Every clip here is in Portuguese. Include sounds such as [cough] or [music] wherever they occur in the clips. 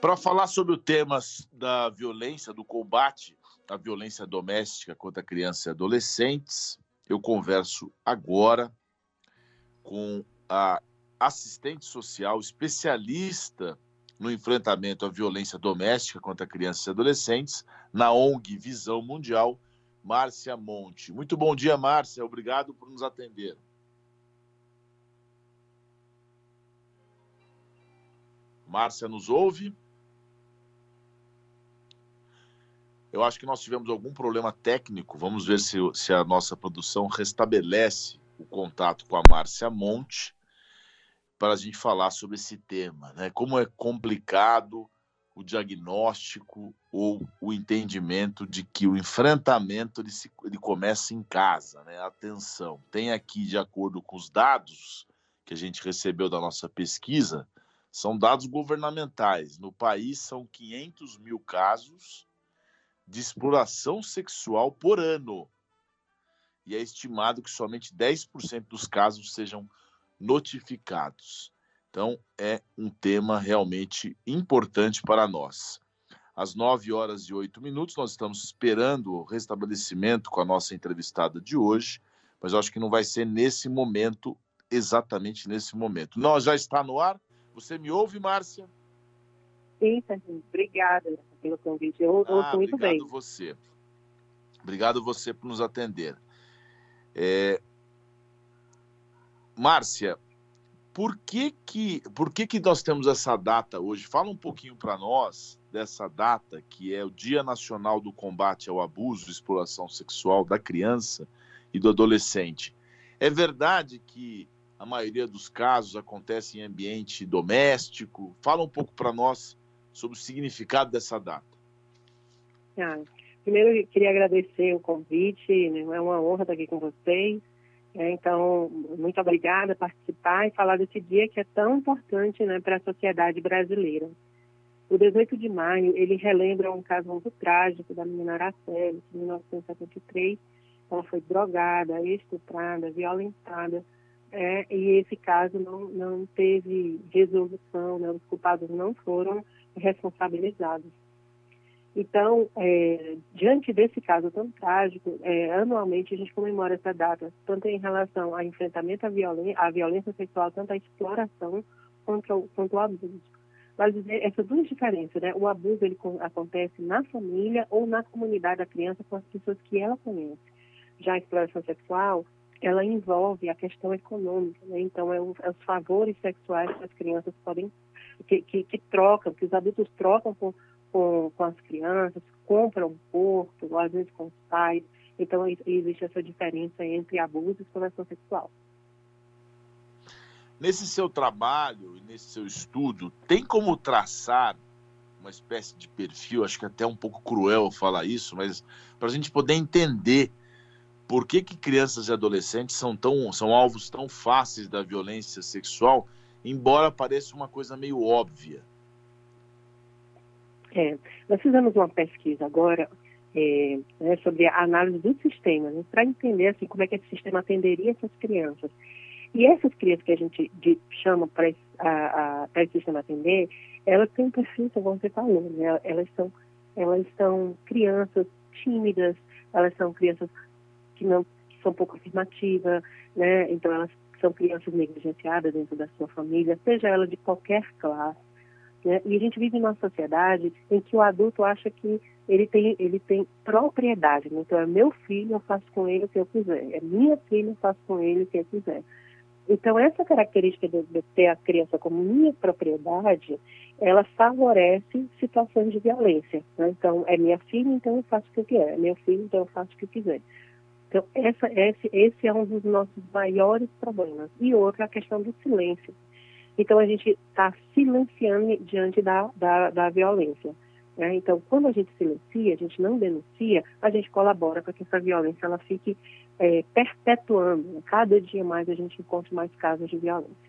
Para falar sobre o tema da violência, do combate à violência doméstica contra crianças e adolescentes, eu converso agora com a assistente social especialista no enfrentamento à violência doméstica contra crianças e adolescentes na ONG Visão Mundial, Márcia Monte. Muito bom dia, Márcia. Obrigado por nos atender. Márcia nos ouve? Eu acho que nós tivemos algum problema técnico. Vamos ver se, se a nossa produção restabelece o contato com a Márcia Monte para a gente falar sobre esse tema, né? Como é complicado o diagnóstico ou o entendimento de que o enfrentamento ele, se, ele começa em casa, né? Atenção, tem aqui, de acordo com os dados que a gente recebeu da nossa pesquisa, são dados governamentais. No país são 500 mil casos de exploração sexual por ano. E é estimado que somente 10% dos casos sejam notificados. Então, é um tema realmente importante para nós. Às 9 horas e 8 minutos, nós estamos esperando o restabelecimento com a nossa entrevistada de hoje, mas eu acho que não vai ser nesse momento, exatamente nesse momento. Nós já está no ar? Você me ouve, Márcia? Sim, Sérgio. Obrigada pelo convite. Eu ouço ah, muito bem. Obrigado você. Obrigado você por nos atender. É... Márcia, por que que, por que que nós temos essa data hoje? Fala um pouquinho para nós dessa data, que é o Dia Nacional do Combate ao Abuso e Exploração Sexual da Criança e do Adolescente. É verdade que a maioria dos casos acontece em ambiente doméstico? Fala um pouco para nós sobre o significado dessa data. Ah, primeiro, eu queria agradecer o convite, né? é uma honra estar aqui com vocês. É, então, muito obrigada por participar e falar desse dia que é tão importante né, para a sociedade brasileira. O 18 de maio, ele relembra um caso muito trágico da menina Araceli, em 1973. Ela foi drogada, estuprada, violentada, é, e esse caso não, não teve resolução, né, os culpados não foram responsabilizados. Então, é, diante desse caso tão trágico, é, anualmente a gente comemora essa data, tanto em relação ao enfrentamento à violência, à violência sexual, tanto à exploração quanto quanto ao abuso. Vale dizer essas duas diferenças, né? O abuso ele acontece na família ou na comunidade da criança com as pessoas que ela conhece. Já a exploração sexual, ela envolve a questão econômica, né? Então, é, o, é os favores sexuais que as crianças podem que, que, que trocam, que os adultos trocam com, com, com, as crianças, compram ou às vezes com os pais. Então, existe essa diferença entre abuso e exploração sexual. Nesse seu trabalho e nesse seu estudo, tem como traçar uma espécie de perfil, acho que é até um pouco cruel falar isso, mas para a gente poder entender por que, que crianças e adolescentes são, tão, são alvos tão fáceis da violência sexual embora pareça uma coisa meio óbvia. É, nós fizemos uma pesquisa agora é, né, sobre a análise do sistema, né, para entender assim, como é que esse sistema atenderia essas crianças. E essas crianças que a gente de, chama para esse sistema atender, elas têm um perfil, como você falou, né, elas, são, elas são crianças tímidas, elas são crianças que não que são pouco afirmativas, né, então elas são crianças negligenciadas dentro da sua família, seja ela de qualquer classe. Né? E a gente vive numa sociedade em que o adulto acha que ele tem, ele tem propriedade. Né? Então, é meu filho, eu faço com ele o que eu quiser. É minha filha, eu faço com ele o que eu quiser. Então, essa característica de, de ter a criança como minha propriedade, ela favorece situações de violência. Né? Então, é minha filha, então eu faço o que eu quiser. É meu filho, então eu faço o que eu quiser. Então, essa, esse, esse é um dos nossos maiores problemas. E outra, a questão do silêncio. Então, a gente está silenciando diante da, da, da violência. Né? Então, quando a gente silencia, a gente não denuncia, a gente colabora para que essa violência ela fique é, perpetuando. Cada dia mais a gente encontra mais casos de violência.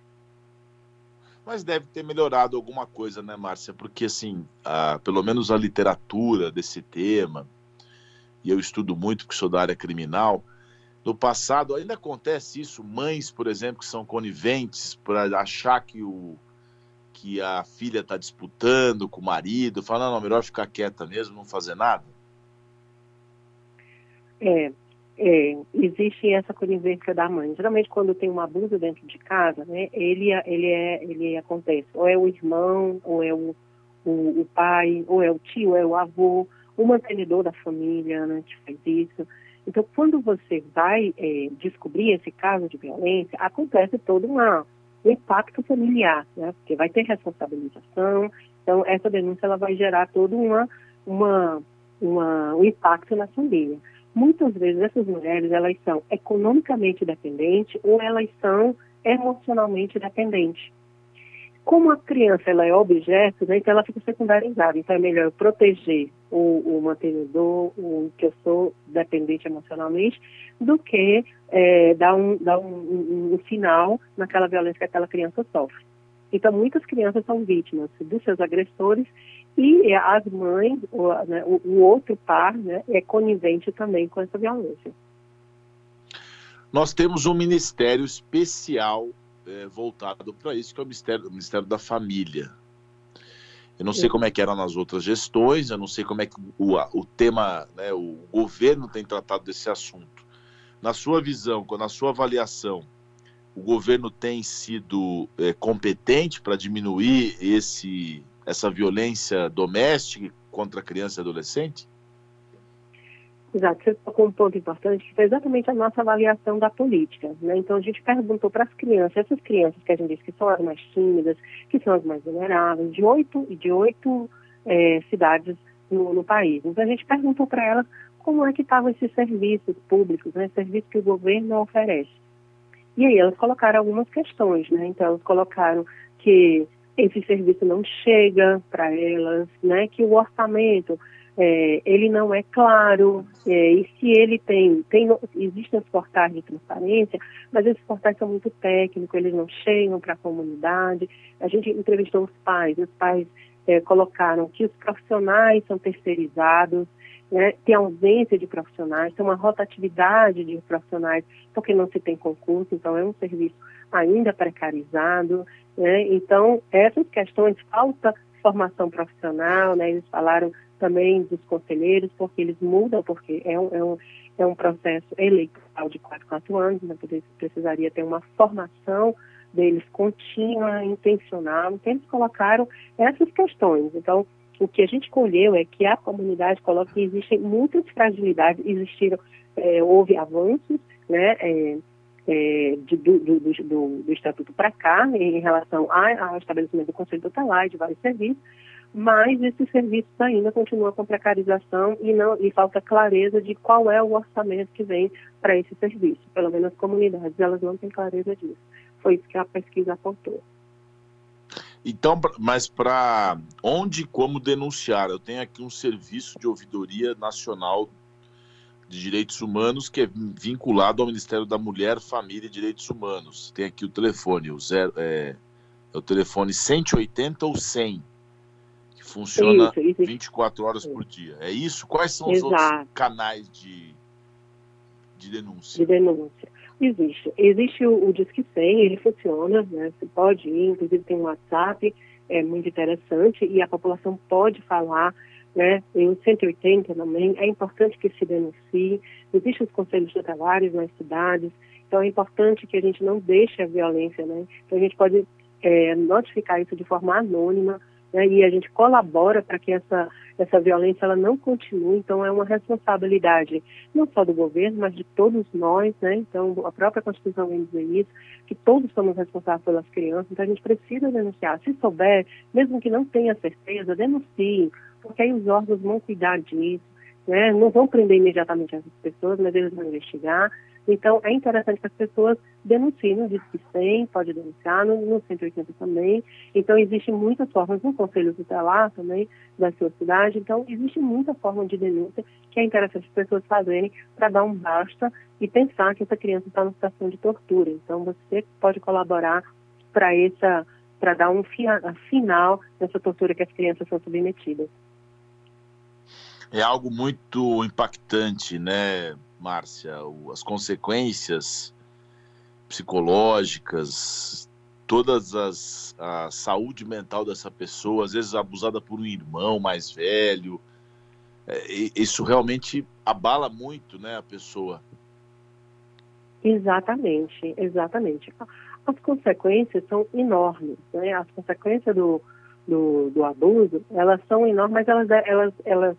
Mas deve ter melhorado alguma coisa, né, Márcia? Porque, assim, a, pelo menos a literatura desse tema, e eu estudo muito porque sou da área criminal, no passado ainda acontece isso, mães, por exemplo, que são coniventes para achar que o que a filha está disputando com o marido, fala, não, não, melhor ficar quieta mesmo, não fazer nada? É, é, existe essa conivência da mãe. Geralmente, quando tem um abuso dentro de casa, né, ele, ele, é, ele acontece, ou é o irmão, ou é o, o, o pai, ou é o tio, ou é o avô, o mantenedor da família né, que faz isso. Então, quando você vai é, descobrir esse caso de violência, acontece todo uma, um impacto familiar, né? Porque vai ter responsabilização. Então, essa denúncia ela vai gerar todo uma, uma, uma, um impacto na família. Muitas vezes essas mulheres elas são economicamente dependentes ou elas são emocionalmente dependentes. Como a criança ela é objeto, né, então ela fica secundarizada. Então é melhor proteger o, o mantenedor, o que eu sou dependente emocionalmente, do que é, dar, um, dar um, um, um final naquela violência que aquela criança sofre. Então muitas crianças são vítimas dos seus agressores e as mães, o, né, o outro par, né, é conivente também com essa violência. Nós temos um ministério especial é, voltado para isso, que é o ministério, o ministério da Família. Eu não Sim. sei como é que era nas outras gestões, eu não sei como é que o, o tema, né, o governo tem tratado desse assunto. Na sua visão, na sua avaliação, o governo tem sido é, competente para diminuir esse, essa violência doméstica contra criança e adolescente? Exato, você tocou um ponto importante que foi exatamente a nossa avaliação da política. Né? Então a gente perguntou para as crianças, essas crianças que a gente disse que são as mais tímidas, que são as mais vulneráveis, de oito de oito é, cidades no, no, país. Então a gente perguntou para elas como é que estavam esses serviços públicos, né? serviços que o governo oferece. E aí elas colocaram algumas questões, né? Então elas colocaram que esse serviço não chega para elas, né? Que o orçamento é, ele não é claro, é, e se ele tem, tem, existem os portais de transparência, mas esses portais são muito técnicos, eles não chegam para a comunidade. A gente entrevistou os pais, os pais é, colocaram que os profissionais são terceirizados, né, tem ausência de profissionais, tem uma rotatividade de profissionais, porque não se tem concurso, então é um serviço ainda precarizado. Né, então, essas questões, falta formação profissional, né, eles falaram também dos conselheiros, porque eles mudam, porque é um, é um, é um processo eleitoral de 4, 4 anos, né, precisaria ter uma formação deles contínua, intencional, então eles colocaram essas questões. Então, o que a gente colheu é que a comunidade coloca que existem muitas fragilidades, existiram, é, houve avanços, né, é, é, de, do, do, do, do, Estatuto para cá, em relação ao estabelecimento do Conselho Tutelar e de vários serviços, mas esses serviços ainda continuam com precarização e, não, e falta clareza de qual é o orçamento que vem para esse serviço. Pelo menos as comunidades, elas não têm clareza disso. Foi isso que a pesquisa apontou. Então, mas para onde e como denunciar? Eu tenho aqui um serviço de ouvidoria nacional de direitos humanos que é vinculado ao Ministério da Mulher, Família e Direitos Humanos. Tem aqui o telefone, o, zero, é, é o telefone 180 ou 100 funciona isso, isso. 24 horas por dia. É isso? Quais são Exato. os outros canais de, de denúncia? De denúncia. Existe. Existe o, o Disque 100, ele funciona, né? Você pode ir, inclusive tem um WhatsApp, é muito interessante, e a população pode falar, né? Tem o 180 também, é importante que se denuncie. Existem os conselhos tutelares nas cidades, então é importante que a gente não deixe a violência, né? Então a gente pode é, notificar isso de forma anônima, né, e a gente colabora para que essa, essa violência ela não continue. Então, é uma responsabilidade não só do governo, mas de todos nós. Né? Então, a própria Constituição vem dizer isso, que todos somos responsáveis pelas crianças. Então, a gente precisa denunciar. Se souber, mesmo que não tenha certeza, denuncie, porque aí os órgãos vão cuidar disso. Né? Não vão prender imediatamente essas pessoas, mas eles vão investigar então, é interessante que as pessoas denunciem no Disque 100, pode denunciar, no, no 180 também. Então, existem muitas formas, no Conselho Tutelar também, da sua cidade. Então, existe muita forma de denúncia que é interessante as pessoas fazerem para dar um basta e pensar que essa criança está numa situação de tortura. Então, você pode colaborar para essa para dar um final nessa tortura que as crianças são submetidas. É algo muito impactante, né? Márcia, as consequências psicológicas todas as a saúde mental dessa pessoa, às vezes abusada por um irmão mais velho. É, isso realmente abala muito, né, a pessoa. Exatamente, exatamente. As consequências são enormes, né? As consequências do, do, do abuso, elas são enormes, mas elas, elas, elas,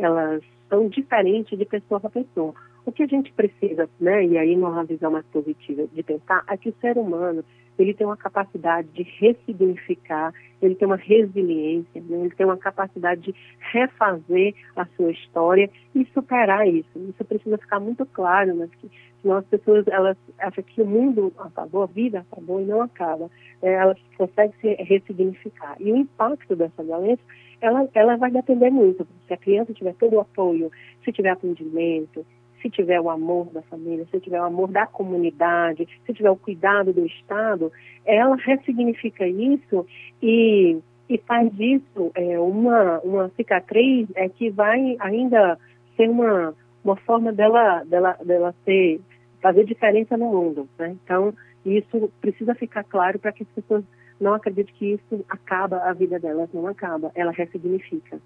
elas são diferentes de pessoa para pessoa. O que a gente precisa, né, e aí numa visão mais positiva de pensar, é que o ser humano ele tem uma capacidade de ressignificar, ele tem uma resiliência, né? ele tem uma capacidade de refazer a sua história e superar isso. Isso precisa ficar muito claro, né? que senão as pessoas elas acham que o mundo acabou, a vida acabou e não acaba. É, elas conseguem se ressignificar. E o impacto dessa violência, ela, ela vai depender muito. Se a criança tiver todo o apoio, se tiver atendimento, se tiver o amor da família, se tiver o amor da comunidade, se tiver o cuidado do Estado, ela ressignifica isso e, e faz disso é, uma, uma cicatriz é, que vai ainda ser uma, uma forma dela, dela, dela ser, fazer diferença no mundo. Né? Então, isso precisa ficar claro para que as pessoas não acreditem que isso acaba a vida delas, não acaba, ela ressignifica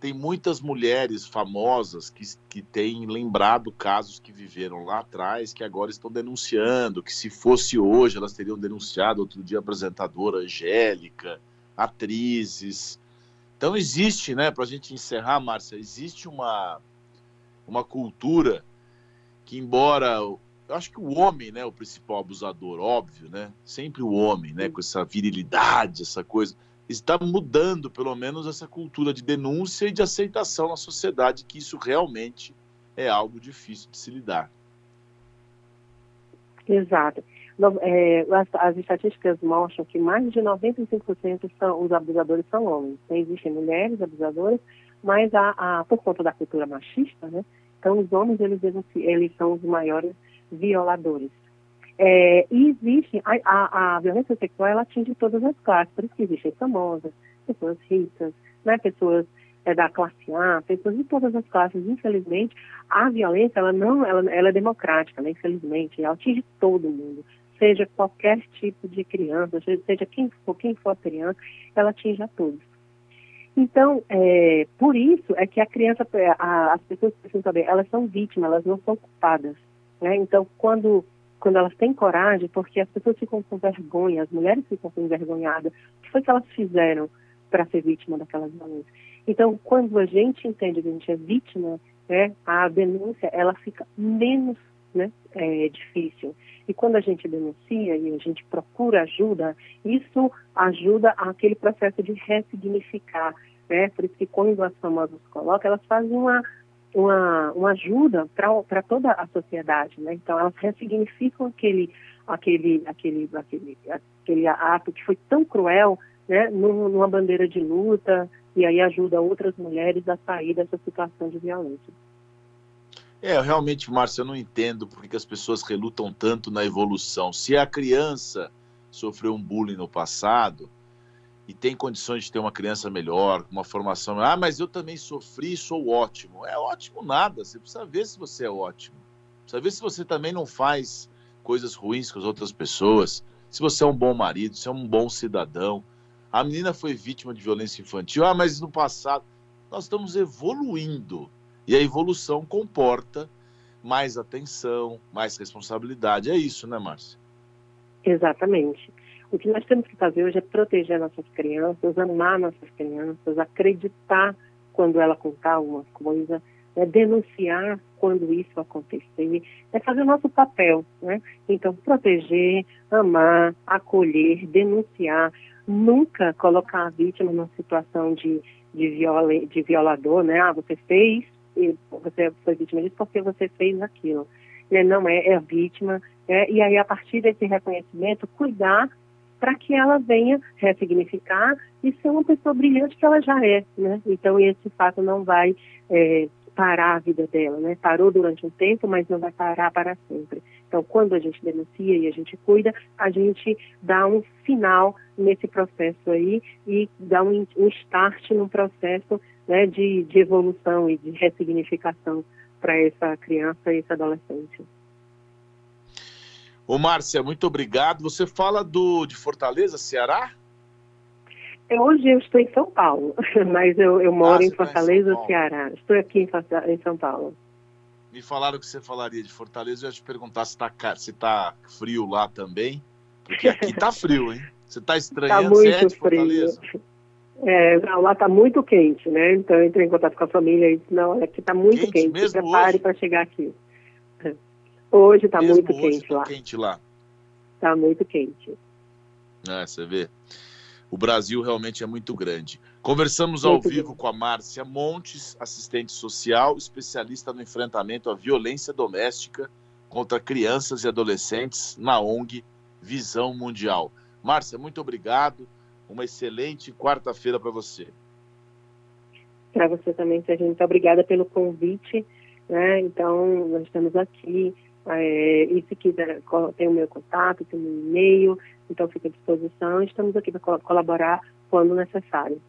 tem muitas mulheres famosas que, que têm lembrado casos que viveram lá atrás, que agora estão denunciando, que se fosse hoje elas teriam denunciado. Outro dia, apresentadora Angélica, atrizes. Então, existe, né, para a gente encerrar, Márcia, existe uma, uma cultura que, embora. Eu acho que o homem, né, o principal abusador, óbvio, né? Sempre o homem, né, com essa virilidade, essa coisa está mudando, pelo menos, essa cultura de denúncia e de aceitação na sociedade, que isso realmente é algo difícil de se lidar. Exato. É, as, as, estatísticas mostram que mais de 95% são, os abusadores são homens. Então, existem mulheres abusadoras, mas a, a, por conta da cultura machista, né, então os homens eles, eles são os maiores violadores. É, e existe, a, a, a, violência sexual ela atinge todas as classes, por isso que existem famosas, pessoas ricas, né, pessoas é, da classe A, pessoas de todas as classes. Infelizmente, a violência ela não ela, ela é democrática, né, infelizmente, ela atinge todo mundo, seja qualquer tipo de criança, seja quem for, quem for a criança, ela atinge a todos. Então, é, por isso é que a criança, a, as pessoas precisam saber, elas são vítimas, elas não são culpadas. Né? Então, quando quando elas têm coragem, porque as pessoas ficam com vergonha, as mulheres ficam com envergonhadas. O que foi que elas fizeram para ser vítima daquela violência? Então, quando a gente entende que a gente é vítima, né, a denúncia ela fica menos né, é, difícil. E quando a gente denuncia e a gente procura ajuda, isso ajuda aquele processo de ressignificar. Né? Por isso que quando as famosas colocam, elas fazem uma uma, uma ajuda para toda a sociedade, né? Então elas ressignificam aquele, aquele, aquele, aquele, aquele ato que foi tão cruel, né? Numa bandeira de luta e aí ajuda outras mulheres a sair dessa situação de violência. É, realmente, Márcia, eu não entendo por que as pessoas relutam tanto na evolução. Se a criança sofreu um bullying no passado, e tem condições de ter uma criança melhor, uma formação. Ah, mas eu também sofri e sou ótimo. É ótimo nada. Você precisa ver se você é ótimo. Precisa ver se você também não faz coisas ruins com as outras pessoas. Se você é um bom marido, se é um bom cidadão. A menina foi vítima de violência infantil. Ah, mas no passado. Nós estamos evoluindo. E a evolução comporta mais atenção, mais responsabilidade. É isso, né, Márcia? Exatamente. O que nós temos que fazer hoje é proteger nossas crianças, amar nossas crianças, acreditar quando ela contar alguma coisa, é denunciar quando isso acontecer, é fazer o nosso papel, né? Então, proteger, amar, acolher, denunciar, nunca colocar a vítima numa situação de, de, viola, de violador, né? Ah, você fez, você foi vítima disso porque você fez aquilo. Né? Não é, é a vítima, é, e aí a partir desse reconhecimento, cuidar para que ela venha ressignificar e ser uma pessoa brilhante que ela já é, né? Então esse fato não vai é, parar a vida dela, né? Parou durante um tempo, mas não vai parar para sempre. Então, quando a gente denuncia e a gente cuida, a gente dá um final nesse processo aí e dá um, um start num processo né, de, de evolução e de ressignificação para essa criança e esse adolescente. Ô, Márcia, muito obrigado. Você fala do, de Fortaleza, Ceará? É, hoje eu estou em São Paulo, [laughs] mas eu, eu moro ah, em Fortaleza, em Ceará. Estou aqui em, em, São Paulo. Me falaram que você falaria de Fortaleza, eu ia te perguntar se está se tá frio lá também, porque aqui está [laughs] frio, hein? Você está estranhando, tá muito é de Fortaleza? Frio. É, não, lá está muito quente, né? Então eu entrei em contato com a família e disse, não, aqui está muito quente, quente. se prepare para chegar aqui. Hoje está muito hoje quente tá lá. quente lá. Está muito quente. É, você vê. O Brasil realmente é muito grande. Conversamos ao vivo com a Márcia Montes, assistente social, especialista no enfrentamento à violência doméstica contra crianças e adolescentes na ONG Visão Mundial. Márcia, muito obrigado. Uma excelente quarta-feira para você. Para você também, Sérgio. Muito obrigada pelo convite. Né? Então, nós estamos aqui. É, e se quiser, tem o meu contato, tem o meu e-mail, então fica à disposição. Estamos aqui para colaborar quando necessário.